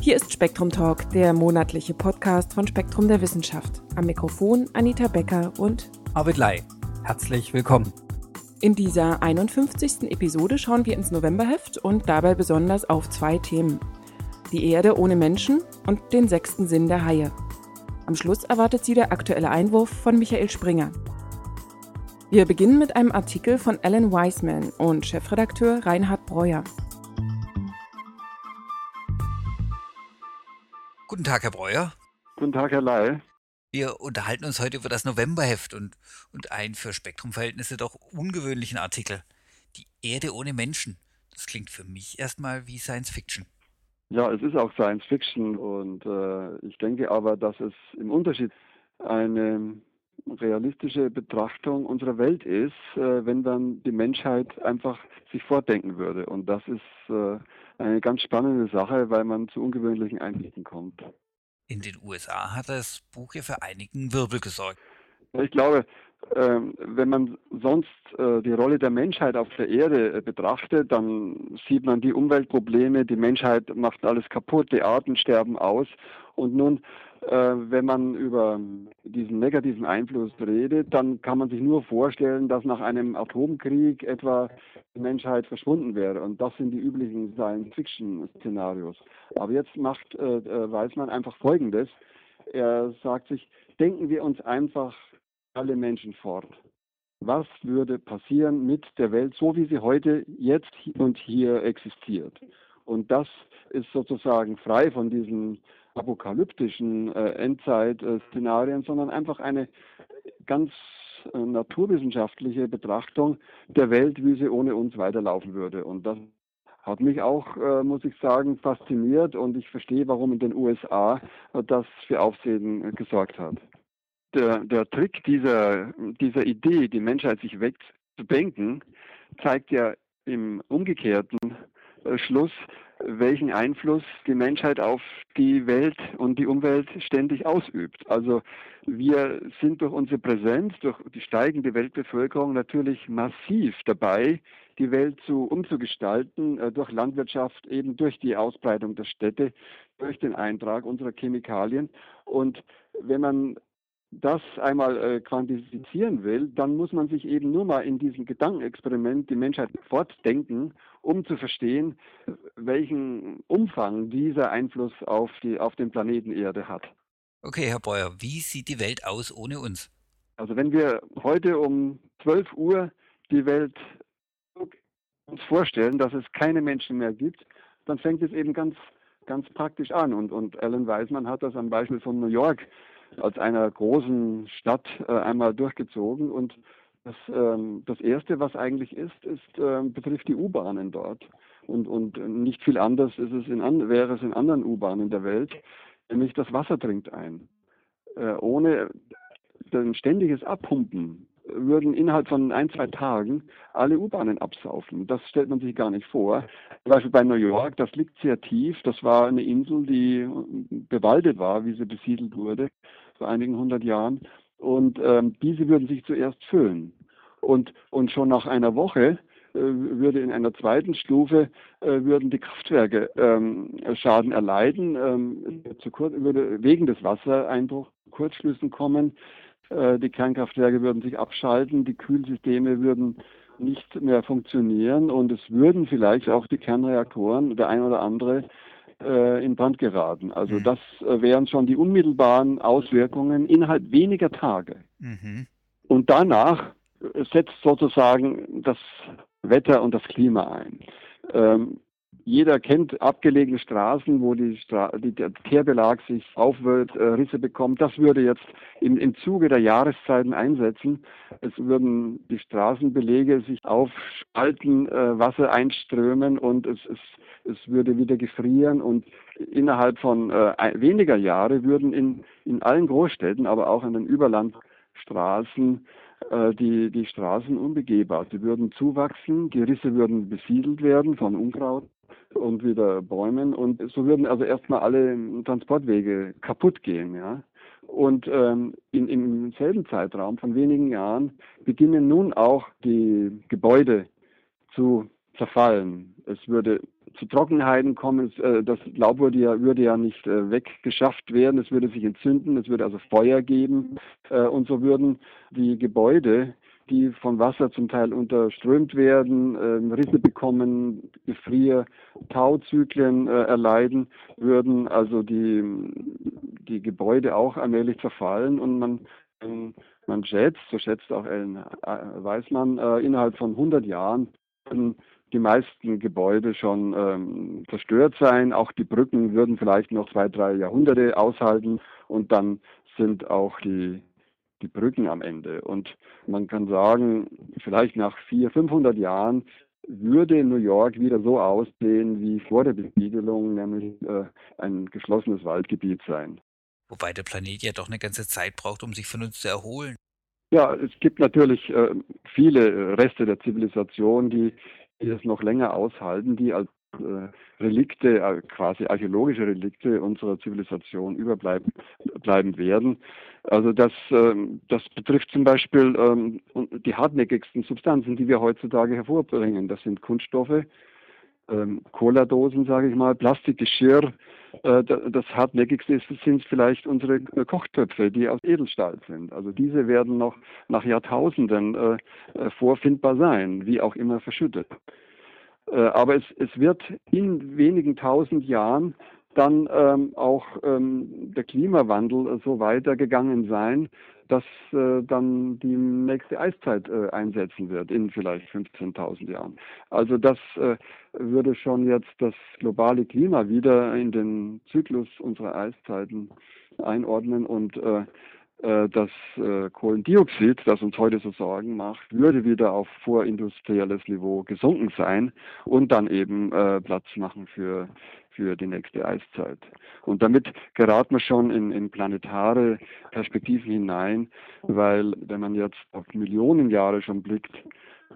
Hier ist Spektrum Talk, der monatliche Podcast von Spektrum der Wissenschaft. Am Mikrofon Anita Becker und Arvid Lai. Herzlich willkommen. In dieser 51. Episode schauen wir ins Novemberheft und dabei besonders auf zwei Themen. Die Erde ohne Menschen und den sechsten Sinn der Haie. Am Schluss erwartet Sie der aktuelle Einwurf von Michael Springer. Wir beginnen mit einem Artikel von Alan Wiseman und Chefredakteur Reinhard Breuer. Guten Tag, Herr Breuer. Guten Tag, Herr Lai. Wir unterhalten uns heute über das Novemberheft und, und einen für Spektrumverhältnisse doch ungewöhnlichen Artikel. Die Erde ohne Menschen. Das klingt für mich erstmal wie Science Fiction. Ja, es ist auch Science Fiction und äh, ich denke aber, dass es im Unterschied eine realistische Betrachtung unserer Welt ist, äh, wenn dann die Menschheit einfach sich fortdenken würde. Und das ist äh, eine ganz spannende Sache, weil man zu ungewöhnlichen Einsichten kommt. In den USA hat das Buch ja für einigen Wirbel gesorgt. Ich glaube, ähm, wenn man sonst äh, die Rolle der Menschheit auf der Erde betrachtet, dann sieht man die Umweltprobleme, die Menschheit macht alles kaputt, die Arten sterben aus. Und nun, wenn man über diesen negativen Einfluss redet, dann kann man sich nur vorstellen, dass nach einem Atomkrieg etwa die Menschheit verschwunden wäre. Und das sind die üblichen Science-Fiction-Szenarios. Aber jetzt macht weiß man einfach Folgendes. Er sagt sich, denken wir uns einfach alle Menschen fort. Was würde passieren mit der Welt, so wie sie heute, jetzt und hier existiert? Und das ist sozusagen frei von diesen apokalyptischen äh, Endzeit-Szenarien, sondern einfach eine ganz äh, naturwissenschaftliche Betrachtung der Welt, wie sie ohne uns weiterlaufen würde. Und das hat mich auch, äh, muss ich sagen, fasziniert und ich verstehe, warum in den USA das für Aufsehen äh, gesorgt hat der, der Trick dieser, dieser Idee, die Menschheit sich wegzudenken, zeigt ja im umgekehrten äh, Schluss, welchen Einfluss die Menschheit auf die Welt und die Umwelt ständig ausübt. Also wir sind durch unsere Präsenz, durch die steigende Weltbevölkerung natürlich massiv dabei, die Welt zu umzugestalten, äh, durch Landwirtschaft, eben durch die Ausbreitung der Städte, durch den Eintrag unserer Chemikalien. Und wenn man das einmal äh, quantifizieren will, dann muss man sich eben nur mal in diesem Gedankenexperiment die Menschheit fortdenken, um zu verstehen, welchen Umfang dieser Einfluss auf, die, auf den Planeten Erde hat. Okay, Herr Beuer, wie sieht die Welt aus ohne uns? Also wenn wir heute um 12 Uhr die Welt uns vorstellen, dass es keine Menschen mehr gibt, dann fängt es eben ganz, ganz praktisch an. Und, und Alan Weismann hat das am Beispiel von New York als einer großen Stadt äh, einmal durchgezogen und das, ähm, das Erste, was eigentlich ist, ist ähm, betrifft die U-Bahnen dort. Und, und nicht viel anders ist es in an, wäre es in anderen U-Bahnen der Welt, nämlich das Wasser dringt ein. Äh, ohne ein ständiges Abpumpen würden innerhalb von ein, zwei Tagen alle U-Bahnen absaufen. Das stellt man sich gar nicht vor. Zum Beispiel bei New York, das liegt sehr tief. Das war eine Insel, die bewaldet war, wie sie besiedelt wurde vor einigen hundert Jahren. Und ähm, diese würden sich zuerst füllen. Und, und schon nach einer Woche äh, würde in einer zweiten Stufe äh, würden die Kraftwerke ähm, Schaden erleiden, ähm, zu kurz, würde wegen des Wassereinbruchs Kurzschlüssen kommen. Äh, die Kernkraftwerke würden sich abschalten, die Kühlsysteme würden nicht mehr funktionieren und es würden vielleicht auch die Kernreaktoren, der ein oder andere, äh, in Brand geraten. Also mhm. das äh, wären schon die unmittelbaren Auswirkungen innerhalb weniger Tage. Mhm. Und danach setzt sozusagen das Wetter und das Klima ein. Ähm, jeder kennt abgelegene Straßen, wo die Stra die, der Teerbelag sich aufwölbt, äh, Risse bekommt. Das würde jetzt im, im Zuge der Jahreszeiten einsetzen. Es würden die Straßenbelege sich aufspalten, äh, Wasser einströmen und es, es, es würde wieder gefrieren und innerhalb von äh, weniger Jahre würden in, in allen Großstädten, aber auch an den Überlandstraßen äh, die, die Straßen unbegehbar. Sie würden zuwachsen, die Risse würden besiedelt werden von Unkraut und wieder Bäumen und so würden also erstmal alle Transportwege kaputt gehen, ja. Und ähm, in, im selben Zeitraum von wenigen Jahren beginnen nun auch die Gebäude zu zerfallen. Es würde zu Trockenheiten kommen. Äh, das Laub würde ja, würde ja nicht äh, weggeschafft werden. Es würde sich entzünden. Es würde also Feuer geben. Äh, und so würden die Gebäude, die vom Wasser zum Teil unterströmt werden, ähm, Risse bekommen, Gefrier, Tauzyklen erleiden, würden also die, die Gebäude auch allmählich zerfallen und man ähm, man schätzt, so schätzt auch Ellen Weismann, innerhalb von 100 Jahren die meisten Gebäude schon ähm, zerstört sein. Auch die Brücken würden vielleicht noch zwei, drei Jahrhunderte aushalten und dann sind auch die, die Brücken am Ende. Und man kann sagen, vielleicht nach 400, 500 Jahren würde New York wieder so aussehen wie vor der Besiedelung, nämlich äh, ein geschlossenes Waldgebiet sein. Wobei der Planet ja doch eine ganze Zeit braucht, um sich von uns zu erholen. Ja, es gibt natürlich äh, viele Reste der Zivilisation, die die es noch länger aushalten, die als äh, Relikte, äh, quasi archäologische Relikte unserer Zivilisation überbleiben bleiben werden. Also das, ähm, das betrifft zum Beispiel ähm, die hartnäckigsten Substanzen, die wir heutzutage hervorbringen. Das sind Kunststoffe, ähm, Cola-Dosen, sage ich mal, Plastikgeschirr. Äh, das hartnäckigste sind vielleicht unsere äh, Kochtöpfe, die aus Edelstahl sind. Also diese werden noch nach Jahrtausenden äh, äh vorfindbar sein, wie auch immer verschüttet. Äh, aber es, es wird in wenigen tausend Jahren dann ähm, auch ähm, der Klimawandel so weitergegangen sein, dass äh, dann die nächste Eiszeit äh, einsetzen wird in vielleicht 15.000 Jahren. Also das äh, würde schon jetzt das globale Klima wieder in den Zyklus unserer Eiszeiten einordnen und äh, das äh, Kohlendioxid, das uns heute so Sorgen macht, würde wieder auf vorindustrielles Niveau gesunken sein und dann eben Platz machen für für die nächste Eiszeit. Und damit geraten wir schon in, in planetare Perspektiven hinein, weil wenn man jetzt auf Millionen Jahre schon blickt,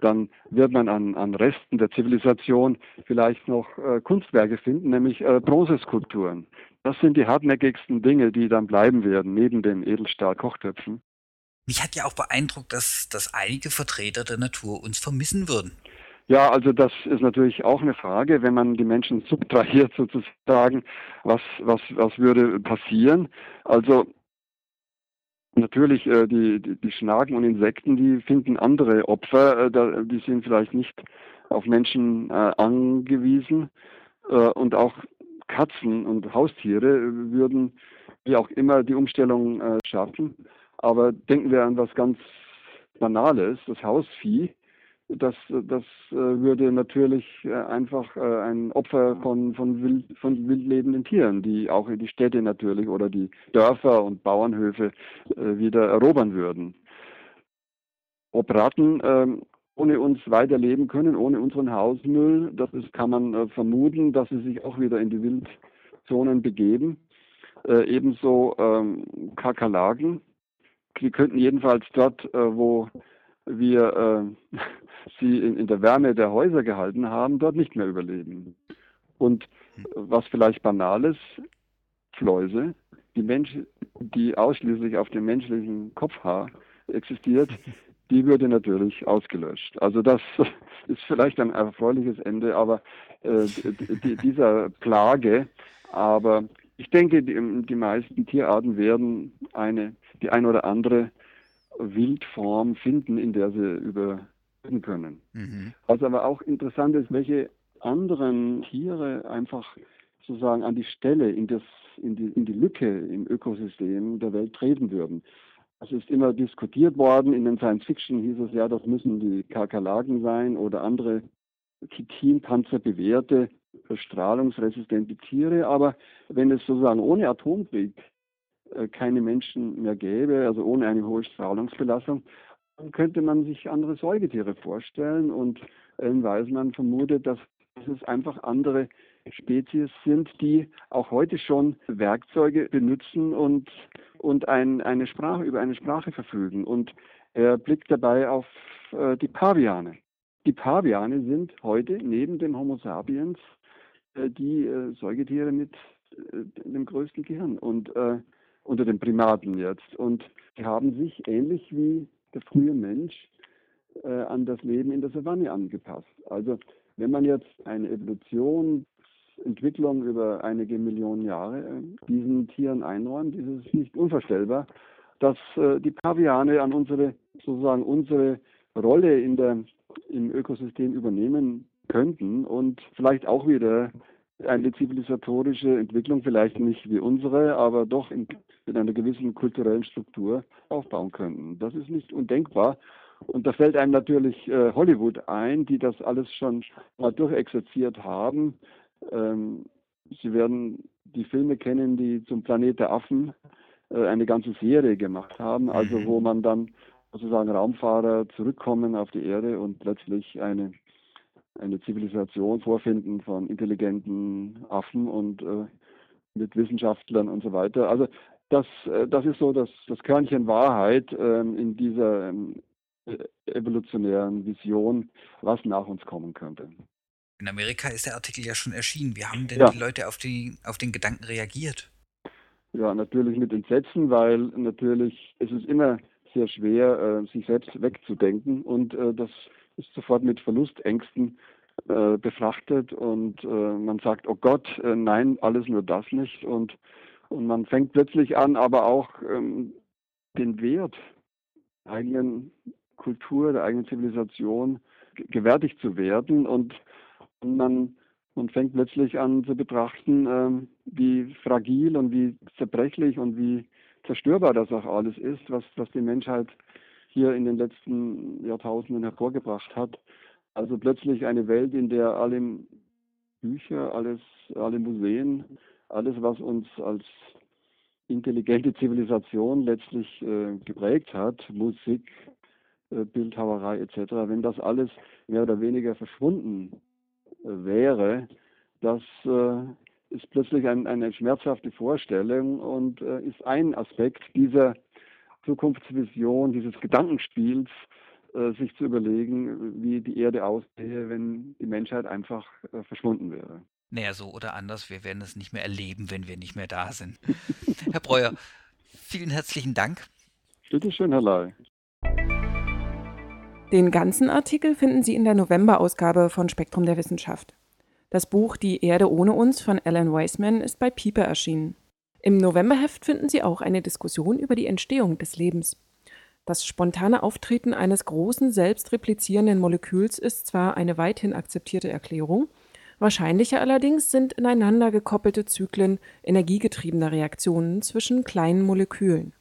dann wird man an, an Resten der Zivilisation vielleicht noch äh, Kunstwerke finden, nämlich äh, Bronzeskulpturen. Das sind die hartnäckigsten Dinge, die dann bleiben werden, neben den Edelstahl-Kochtöpfen. Mich hat ja auch beeindruckt, dass, dass einige Vertreter der Natur uns vermissen würden. Ja, also das ist natürlich auch eine Frage, wenn man die Menschen subtrahiert sozusagen, was, was, was würde passieren? Also natürlich äh, die, die, die Schnaken und Insekten, die finden andere Opfer, äh, da, die sind vielleicht nicht auf Menschen äh, angewiesen äh, und auch Katzen und Haustiere würden wie auch immer die Umstellung äh, schaffen. Aber denken wir an was ganz Banales, das Hausvieh das, das äh, würde natürlich äh, einfach äh, ein Opfer von, von, wild, von wildlebenden Tieren, die auch in die Städte natürlich oder die Dörfer und Bauernhöfe wieder erobern würden. Ob Ratten ähm, ohne uns weiterleben können, ohne unseren Hausmüll, das ist, kann man vermuten, dass sie sich auch wieder in die Wildzonen begeben. ebenso ähm, Kakerlaken. Die könnten jedenfalls dort, wo wir äh, sie in, in, der Wärme der Häuser gehalten haben, dort nicht mehr überleben. Und was vielleicht banal ist, Fläuse, die, Mensch, die ausschließlich auf dem menschlichen Kopfhaar existiert, die würde natürlich ausgelöscht. Also das ist vielleicht ein erfreuliches Ende, aber äh, die, dieser Plage. Aber ich denke, die, die meisten Tierarten werden eine, die ein oder andere Wildform finden, in der sie überleben können. Mhm. Was aber auch interessant ist, welche anderen Tiere einfach sozusagen an die Stelle, in, das, in, die, in die Lücke im Ökosystem der Welt treten würden. Es ist immer diskutiert worden, in den Science Fiction hieß es ja, das müssen die Kakerlaken sein oder andere Chitinpanzer bewährte, strahlungsresistente Tiere. Aber wenn es sozusagen ohne Atomkrieg äh, keine Menschen mehr gäbe, also ohne eine hohe Strahlungsbelastung, dann könnte man sich andere Säugetiere vorstellen. Und Ellen Weismann vermutet, dass es einfach andere Spezies sind, die auch heute schon Werkzeuge benutzen und, und ein, eine Sprache, über eine Sprache verfügen. Und er blickt dabei auf äh, die Paviane. Die Paviane sind heute neben dem Homo sapiens äh, die äh, Säugetiere mit äh, dem größten Gehirn. Und äh, unter den Primaten jetzt. Und die haben sich ähnlich wie der frühe Mensch äh, an das Leben in der Savanne angepasst. Also Wenn man jetzt eine Evolutionsentwicklung über einige Millionen Jahre äh, diesen Tieren einräumt, ist es nicht unvorstellbar, dass äh, die Paviane an unsere, sozusagen unsere Rolle in der, im Ökosystem übernehmen könnten und vielleicht auch wieder eine zivilisatorische Entwicklung, vielleicht nicht wie unsere, aber doch in, in einer gewissen kulturellen Struktur aufbauen könnten. Das ist nicht undenkbar. Und da fällt einem natürlich äh, Hollywood ein, die das alles schon mal durchexerziert haben. Ähm, Sie werden die Filme kennen, die zum Planet der Affen äh, eine ganze Serie gemacht haben, also wo mhm. man dann sozusagen Raumfahrer zurückkommen auf die Erde und plötzlich eine eine Zivilisation vorfinden von intelligenten Affen und äh, mit Wissenschaftlern und so weiter. Also das, äh, das ist so das, das Körnchen Wahrheit ähm, in dieser ähm, äh, evolutionären Vision, was nach uns kommen könnte. In Amerika ist der Artikel ja schon erschienen. Wie haben denn ja. die Leute auf, die, auf den Gedanken reagiert? Ja, natürlich mit Entsetzen, weil natürlich es ist immer sehr schwer, äh, sich selbst wegzudenken und äh, das ist sofort mit Verlustängsten äh, befrachtet und äh, man sagt, oh Gott, äh, nein, alles nur das nicht und, und man fängt plötzlich an, aber auch ähm, den Wert der eigenen Kultur, der eigenen Zivilisation gewärtig zu werden und, man, man fängt plötzlich an zu betrachten, ähm, wie fragil und wie zerbrechlich und wie zerstörbar das auch alles ist, was, was die Menschheit hier in den letzten Jahrtausenden hervorgebracht hat. Also plötzlich eine Welt, in der alle Bücher, alles, alle Museen, alles, was uns als intelligente Zivilisation letztlich äh, geprägt hat, Musik, äh, Bildhauerei etc., wenn das alles mehr oder weniger verschwunden wäre, das äh, ist plötzlich ein, eine schmerzhafte Vorstellung und äh, ist ein Aspekt dieser Zukunftsvision, dieses Gedankenspiels, äh, sich zu überlegen, wie die Erde aussähe, wenn die Menschheit einfach verschwunden wäre. Naja, so oder anders, wir werden es nicht mehr erleben, wenn wir nicht mehr da sind. Herr Breuer, vielen herzlichen Dank. Bitte schön, Herr Lai. Den ganzen Artikel finden Sie in der November-Ausgabe von Spektrum der Wissenschaft. Das Buch Die Erde ohne uns von Alan Weisman ist bei Pieper erschienen. Im Novemberheft finden Sie auch eine Diskussion über die Entstehung des Lebens. Das spontane Auftreten eines großen, selbstreplizierenden Moleküls ist zwar eine weithin akzeptierte Erklärung, wahrscheinlicher allerdings sind ineinander gekoppelte Zyklen energiegetriebener Reaktionen zwischen kleinen Molekülen.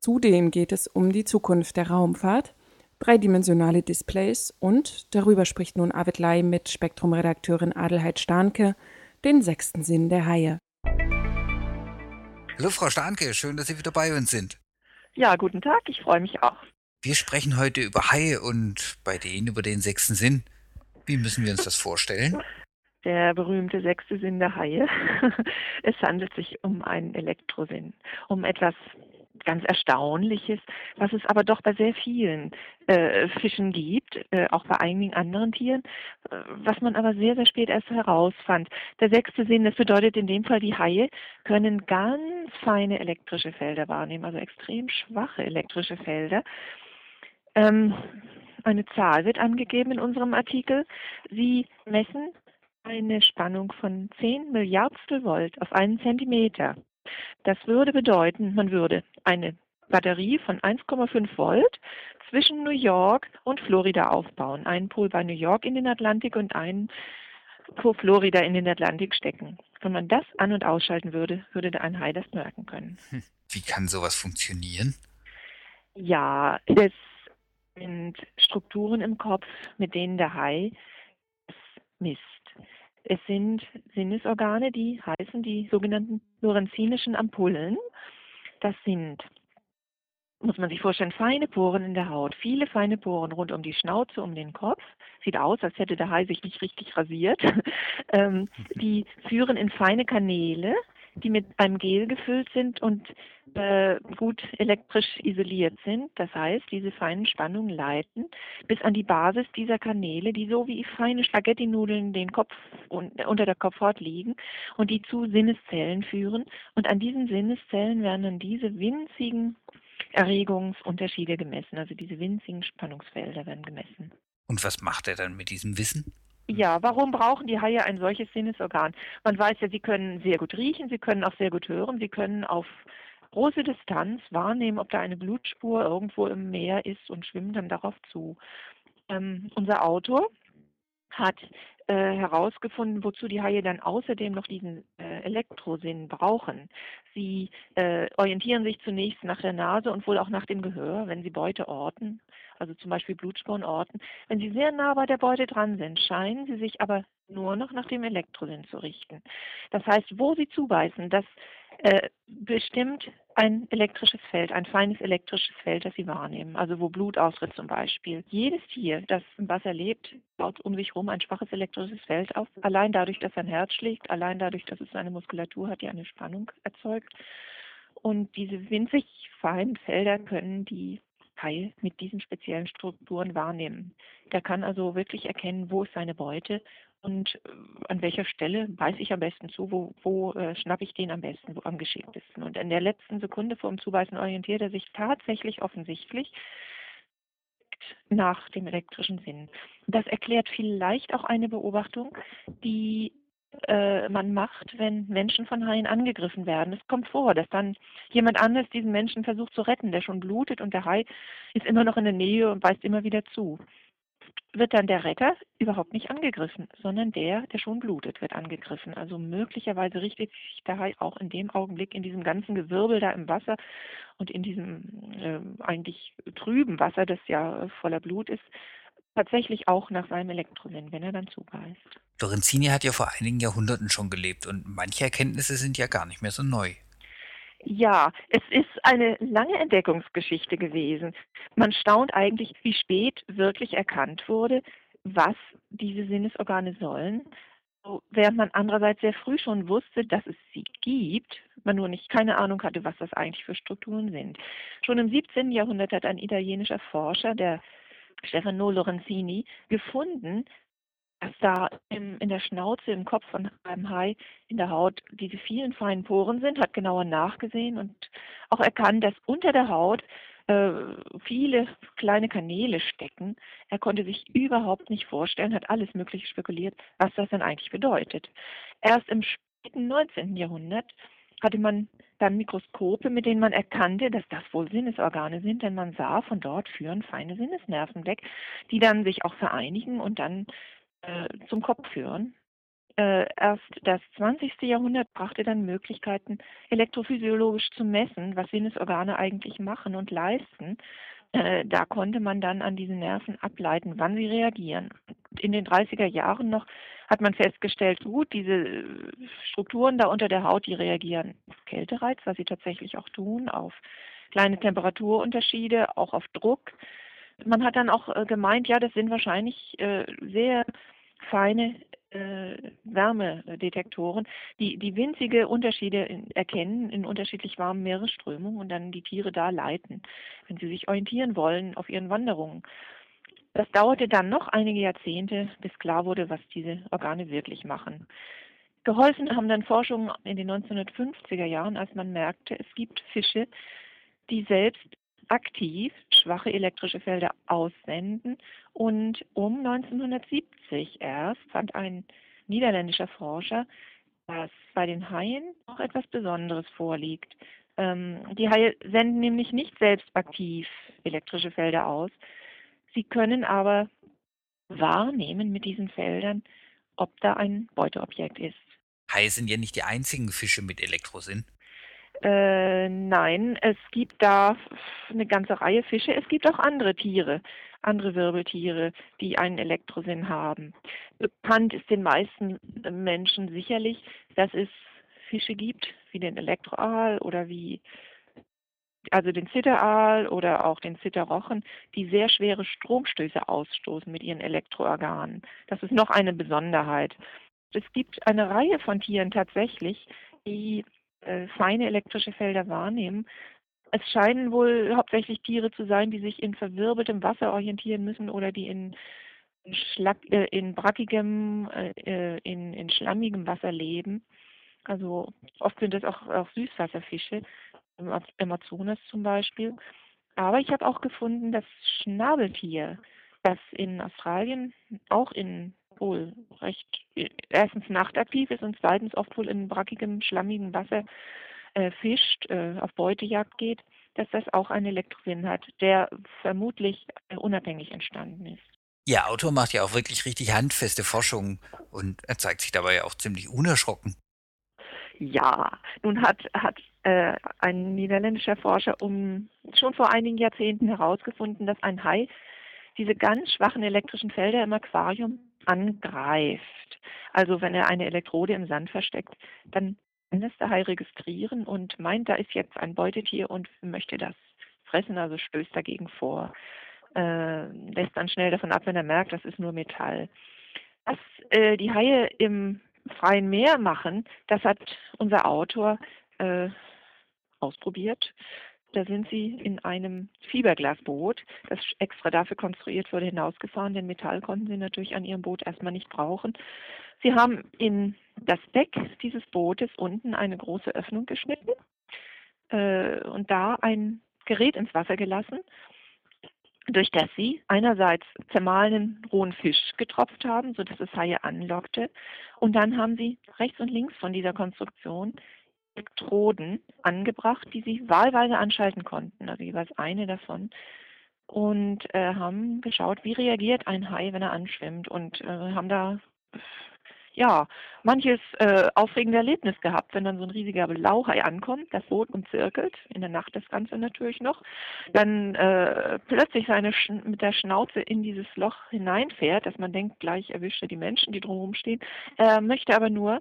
Zudem geht es um die Zukunft der Raumfahrt, dreidimensionale Displays und, darüber spricht nun Arvid Lai mit Spektrum-Redakteurin Adelheid Starnke, den sechsten Sinn der Haie. Hallo Frau Starnke, schön, dass Sie wieder bei uns sind. Ja, guten Tag, ich freue mich auch. Wir sprechen heute über Haie und bei denen über den sechsten Sinn. Wie müssen wir uns das vorstellen? Der berühmte sechste Sinn der Haie. es handelt sich um einen Elektrosinn, um etwas ganz Erstaunliches, was es aber doch bei sehr vielen äh, Fischen gibt, äh, auch bei einigen anderen Tieren, äh, was man aber sehr, sehr spät erst herausfand. Der sechste Sinn, das bedeutet in dem Fall, die Haie können ganz feine elektrische Felder wahrnehmen, also extrem schwache elektrische Felder. Ähm, eine Zahl wird angegeben in unserem Artikel. Sie messen eine Spannung von 10 Milliardstel Volt auf einen Zentimeter. Das würde bedeuten, man würde eine Batterie von 1,5 Volt zwischen New York und Florida aufbauen. Einen Pol bei New York in den Atlantik und einen vor Florida in den Atlantik stecken. Wenn man das an- und ausschalten würde, würde der ein Hai das merken können. Hm. Wie kann sowas funktionieren? Ja, es sind Strukturen im Kopf, mit denen der Hai misst. Es sind Sinnesorgane, die heißen die sogenannten lorenzinischen Ampullen. Das sind, muss man sich vorstellen, feine Poren in der Haut. Viele feine Poren rund um die Schnauze, um den Kopf. Sieht aus, als hätte der Hai sich nicht richtig rasiert. ähm, die führen in feine Kanäle, die mit einem Gel gefüllt sind und äh, gut elektrisch isoliert sind. Das heißt, diese feinen Spannungen leiten bis an die Basis dieser Kanäle, die so wie feine Spaghetti-Nudeln den Kopf unter der Kopfhaut liegen und die zu Sinneszellen führen. Und an diesen Sinneszellen werden dann diese winzigen Erregungsunterschiede gemessen, also diese winzigen Spannungsfelder werden gemessen. Und was macht er dann mit diesem Wissen? Ja, warum brauchen die Haie ein solches Sinnesorgan? Man weiß ja, sie können sehr gut riechen, sie können auch sehr gut hören, sie können auf große Distanz wahrnehmen, ob da eine Blutspur irgendwo im Meer ist und schwimmen dann darauf zu. Ähm, unser Autor hat äh, herausgefunden, wozu die Haie dann außerdem noch diesen äh, Elektrosinn brauchen. Sie äh, orientieren sich zunächst nach der Nase und wohl auch nach dem Gehör, wenn sie Beute orten, also zum Beispiel Blutspuren orten. Wenn sie sehr nah bei der Beute dran sind, scheinen sie sich aber nur noch nach dem Elektrosinn zu richten. Das heißt, wo sie zubeißen, das äh, bestimmt ein elektrisches Feld, ein feines elektrisches Feld, das sie wahrnehmen. Also wo Blut austritt zum Beispiel. Jedes Tier, das im Wasser lebt, baut um sich herum ein schwaches elektrisches Feld auf. Allein dadurch, dass sein Herz schlägt, allein dadurch, dass es eine Muskulatur hat, die eine Spannung erzeugt. Und diese winzig feinen Felder können die Hai mit diesen speziellen Strukturen wahrnehmen. Der kann also wirklich erkennen, wo ist seine Beute und äh, an welcher Stelle beiße ich am besten zu, wo, wo äh, schnappe ich den am besten, wo am geschicktesten. Und in der letzten Sekunde vor dem Zubeißen orientiert er sich tatsächlich offensichtlich nach dem elektrischen Sinn. Das erklärt vielleicht auch eine Beobachtung, die äh, man macht, wenn Menschen von Haien angegriffen werden. Es kommt vor, dass dann jemand anders diesen Menschen versucht zu retten, der schon blutet und der Hai ist immer noch in der Nähe und beißt immer wieder zu wird dann der Retter überhaupt nicht angegriffen, sondern der, der schon blutet, wird angegriffen. Also möglicherweise richtet sich der Hai auch in dem Augenblick in diesem ganzen Gewirbel da im Wasser und in diesem äh, eigentlich trüben Wasser, das ja voller Blut ist, tatsächlich auch nach seinem Elektrosinn, wenn er dann zubeißt. Lorenzini hat ja vor einigen Jahrhunderten schon gelebt und manche Erkenntnisse sind ja gar nicht mehr so neu. Ja, es ist eine lange Entdeckungsgeschichte gewesen. Man staunt eigentlich, wie spät wirklich erkannt wurde, was diese Sinnesorgane sollen, während man andererseits sehr früh schon wusste, dass es sie gibt, man nur nicht keine Ahnung hatte, was das eigentlich für Strukturen sind. Schon im 17. Jahrhundert hat ein italienischer Forscher, der Stefano Lorenzini, gefunden, dass da im, in der Schnauze, im Kopf von einem Hai, in der Haut diese vielen feinen Poren sind, hat genauer nachgesehen und auch erkannt, dass unter der Haut äh, viele kleine Kanäle stecken. Er konnte sich überhaupt nicht vorstellen, hat alles Mögliche spekuliert, was das denn eigentlich bedeutet. Erst im späten 19. Jahrhundert hatte man dann Mikroskope, mit denen man erkannte, dass das wohl Sinnesorgane sind, denn man sah, von dort führen feine Sinnesnerven weg, die dann sich auch vereinigen und dann äh, zum Kopf führen. Äh, erst das 20. Jahrhundert brachte dann Möglichkeiten, elektrophysiologisch zu messen, was Sinnesorgane eigentlich machen und leisten. Äh, da konnte man dann an diese Nerven ableiten, wann sie reagieren. In den 30er Jahren noch hat man festgestellt, gut, diese Strukturen da unter der Haut, die reagieren auf Kältereiz, was sie tatsächlich auch tun, auf kleine Temperaturunterschiede, auch auf Druck. Man hat dann auch äh, gemeint, ja, das sind wahrscheinlich äh, sehr feine äh, Wärmedetektoren, die, die winzige Unterschiede erkennen in unterschiedlich warmen Meeresströmungen und dann die Tiere da leiten, wenn sie sich orientieren wollen auf ihren Wanderungen. Das dauerte dann noch einige Jahrzehnte, bis klar wurde, was diese Organe wirklich machen. Geholfen haben dann Forschungen in den 1950er Jahren, als man merkte, es gibt Fische, die selbst aktiv schwache elektrische Felder aussenden. Und um 1970 erst fand ein niederländischer Forscher, dass bei den Haien noch etwas Besonderes vorliegt. Ähm, die Haie senden nämlich nicht selbst aktiv elektrische Felder aus. Sie können aber wahrnehmen mit diesen Feldern, ob da ein Beuteobjekt ist. Haie sind ja nicht die einzigen Fische mit Elektrosinn. Äh, nein, es gibt da eine ganze Reihe Fische. Es gibt auch andere Tiere, andere Wirbeltiere, die einen Elektrosinn haben. Bekannt ist den meisten Menschen sicherlich, dass es Fische gibt, wie den Elektroaal oder wie also den Zitteraal oder auch den Zitterrochen, die sehr schwere Stromstöße ausstoßen mit ihren Elektroorganen. Das ist noch eine Besonderheit. Es gibt eine Reihe von Tieren tatsächlich, die äh, feine elektrische Felder wahrnehmen. Es scheinen wohl hauptsächlich Tiere zu sein, die sich in verwirbeltem Wasser orientieren müssen oder die in, Schlag, äh, in brackigem, äh, in, in schlammigem Wasser leben. Also oft sind es auch, auch Süßwasserfische, im Amazonas zum Beispiel. Aber ich habe auch gefunden, das Schnabeltier, das in Australien, auch in wohl recht erstens nachtaktiv ist und zweitens oft wohl in brackigem, schlammigem Wasser äh, fischt, äh, auf Beutejagd geht, dass das auch einen Elektrosinn hat, der vermutlich äh, unabhängig entstanden ist. Ihr Autor macht ja auch wirklich richtig handfeste Forschung und er zeigt sich dabei auch ziemlich unerschrocken. Ja, nun hat, hat äh, ein niederländischer Forscher um schon vor einigen Jahrzehnten herausgefunden, dass ein Hai diese ganz schwachen elektrischen Felder im Aquarium angreift. Also wenn er eine Elektrode im Sand versteckt, dann kann das der Hai registrieren und meint, da ist jetzt ein Beutetier und möchte das fressen, also stößt dagegen vor. Äh, lässt dann schnell davon ab, wenn er merkt, das ist nur Metall. Was äh, die Haie im freien Meer machen, das hat unser Autor äh, ausprobiert. Da sind sie in einem Fiberglasboot, das extra dafür konstruiert wurde, hinausgefahren. Denn Metall konnten sie natürlich an ihrem Boot erstmal nicht brauchen. Sie haben in das Deck dieses Bootes unten eine große Öffnung geschnitten äh, und da ein Gerät ins Wasser gelassen durch das sie einerseits zermahlenen rohen Fisch getropft haben, sodass es Haie anlockte. Und dann haben sie rechts und links von dieser Konstruktion Elektroden angebracht, die sie wahlweise anschalten konnten, also jeweils eine davon. Und äh, haben geschaut, wie reagiert ein Hai, wenn er anschwimmt und äh, haben da ja, manches äh, aufregende Erlebnis gehabt, wenn dann so ein riesiger Blauhai ankommt, das Boot umzirkelt, in der Nacht das Ganze natürlich noch, dann äh, plötzlich seine Sch mit der Schnauze in dieses Loch hineinfährt, dass man denkt, gleich erwischt er die Menschen, die drumherum stehen, er möchte aber nur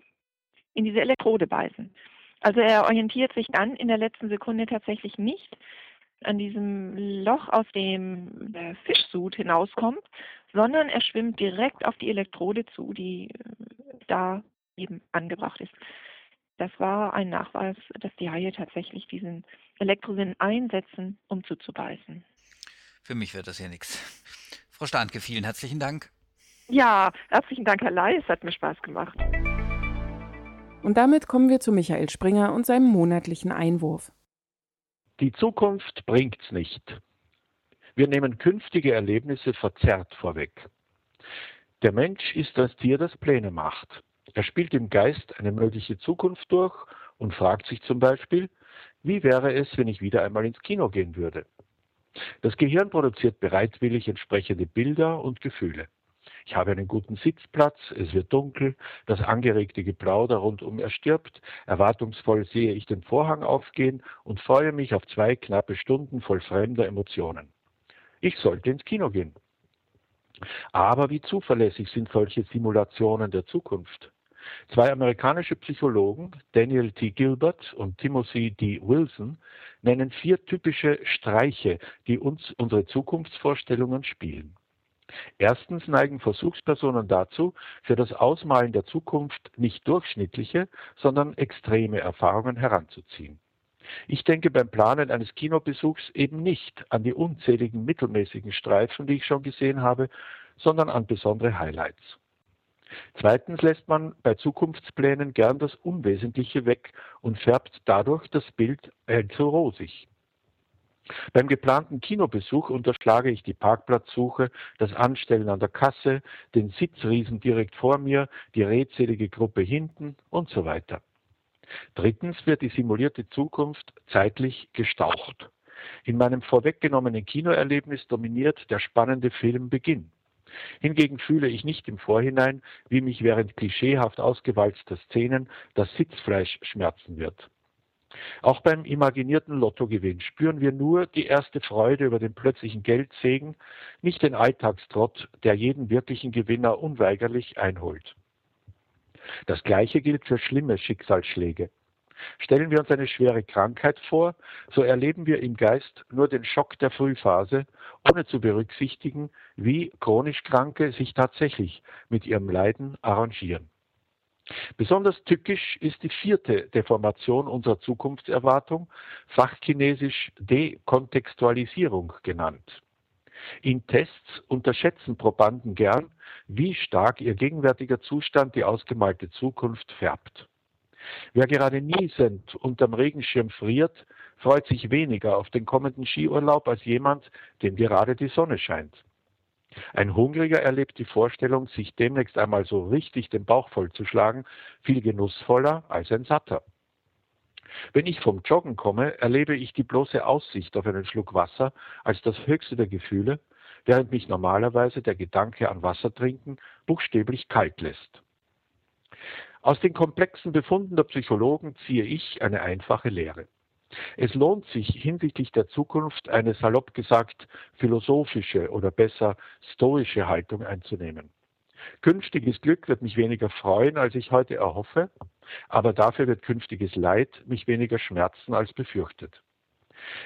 in diese Elektrode beißen. Also er orientiert sich dann in der letzten Sekunde tatsächlich nicht an diesem Loch, aus dem der Fischsud hinauskommt, sondern er schwimmt direkt auf die Elektrode zu, die äh, da eben angebracht ist. Das war ein Nachweis, dass die Haie tatsächlich diesen Elektrosinn einsetzen, um zuzubeißen. Für mich wird das ja nichts. Frau Standke, vielen herzlichen Dank. Ja, herzlichen Dank, Herr Ley. Es hat mir Spaß gemacht. Und damit kommen wir zu Michael Springer und seinem monatlichen Einwurf. Die Zukunft bringt's nicht. Wir nehmen künftige Erlebnisse verzerrt vorweg. Der Mensch ist das Tier, das Pläne macht. Er spielt im Geist eine mögliche Zukunft durch und fragt sich zum Beispiel, wie wäre es, wenn ich wieder einmal ins Kino gehen würde? Das Gehirn produziert bereitwillig entsprechende Bilder und Gefühle. Ich habe einen guten Sitzplatz, es wird dunkel, das angeregte Geplauder rundum erstirbt, erwartungsvoll sehe ich den Vorhang aufgehen und freue mich auf zwei knappe Stunden voll fremder Emotionen ich sollte ins Kino gehen. Aber wie zuverlässig sind solche Simulationen der Zukunft? Zwei amerikanische Psychologen, Daniel T. Gilbert und Timothy D. Wilson, nennen vier typische Streiche, die uns unsere Zukunftsvorstellungen spielen. Erstens neigen Versuchspersonen dazu, für das Ausmalen der Zukunft nicht durchschnittliche, sondern extreme Erfahrungen heranzuziehen. Ich denke beim Planen eines Kinobesuchs eben nicht an die unzähligen mittelmäßigen Streifen, die ich schon gesehen habe, sondern an besondere Highlights. Zweitens lässt man bei Zukunftsplänen gern das Unwesentliche weg und färbt dadurch das Bild allzu rosig. Beim geplanten Kinobesuch unterschlage ich die Parkplatzsuche, das Anstellen an der Kasse, den Sitzriesen direkt vor mir, die redselige Gruppe hinten und so weiter. Drittens wird die simulierte Zukunft zeitlich gestaucht. In meinem vorweggenommenen Kinoerlebnis dominiert der spannende Filmbeginn. Hingegen fühle ich nicht im Vorhinein, wie mich während klischeehaft ausgewalzter Szenen das Sitzfleisch schmerzen wird. Auch beim imaginierten Lottogewinn spüren wir nur die erste Freude über den plötzlichen Geldsegen, nicht den Alltagstrott, der jeden wirklichen Gewinner unweigerlich einholt. Das Gleiche gilt für schlimme Schicksalsschläge. Stellen wir uns eine schwere Krankheit vor, so erleben wir im Geist nur den Schock der Frühphase, ohne zu berücksichtigen, wie chronisch Kranke sich tatsächlich mit ihrem Leiden arrangieren. Besonders tückisch ist die vierte Deformation unserer Zukunftserwartung, fachchinesisch Dekontextualisierung genannt. In Tests unterschätzen Probanden gern, wie stark ihr gegenwärtiger Zustand die ausgemalte Zukunft färbt. Wer gerade niesend unterm Regenschirm friert, freut sich weniger auf den kommenden Skiurlaub als jemand, dem gerade die Sonne scheint. Ein Hungriger erlebt die Vorstellung, sich demnächst einmal so richtig den Bauch vollzuschlagen, viel genussvoller als ein Satter. Wenn ich vom Joggen komme, erlebe ich die bloße Aussicht auf einen Schluck Wasser als das höchste der Gefühle, während mich normalerweise der Gedanke an Wasser trinken buchstäblich kalt lässt. Aus den komplexen Befunden der Psychologen ziehe ich eine einfache Lehre. Es lohnt sich hinsichtlich der Zukunft eine salopp gesagt philosophische oder besser stoische Haltung einzunehmen. Künftiges Glück wird mich weniger freuen, als ich heute erhoffe, aber dafür wird künftiges Leid mich weniger schmerzen als befürchtet.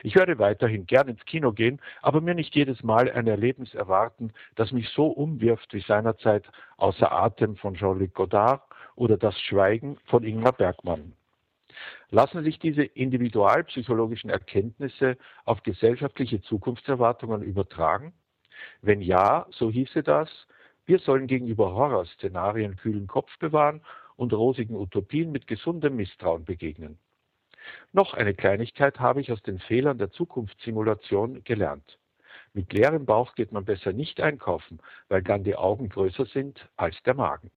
Ich werde weiterhin gern ins Kino gehen, aber mir nicht jedes Mal ein Erlebnis erwarten, das mich so umwirft wie seinerzeit Außer Atem von Jean-Luc Godard oder Das Schweigen von Ingmar Bergmann. Lassen sich diese individualpsychologischen Erkenntnisse auf gesellschaftliche Zukunftserwartungen übertragen? Wenn ja, so hieße das, wir sollen gegenüber Horrorszenarien kühlen Kopf bewahren und rosigen Utopien mit gesundem Misstrauen begegnen. Noch eine Kleinigkeit habe ich aus den Fehlern der Zukunftssimulation gelernt. Mit leerem Bauch geht man besser nicht einkaufen, weil dann die Augen größer sind als der Magen.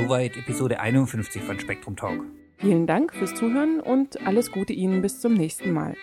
Soweit Episode 51 von Spektrum Talk. Vielen Dank fürs Zuhören und alles Gute Ihnen bis zum nächsten Mal.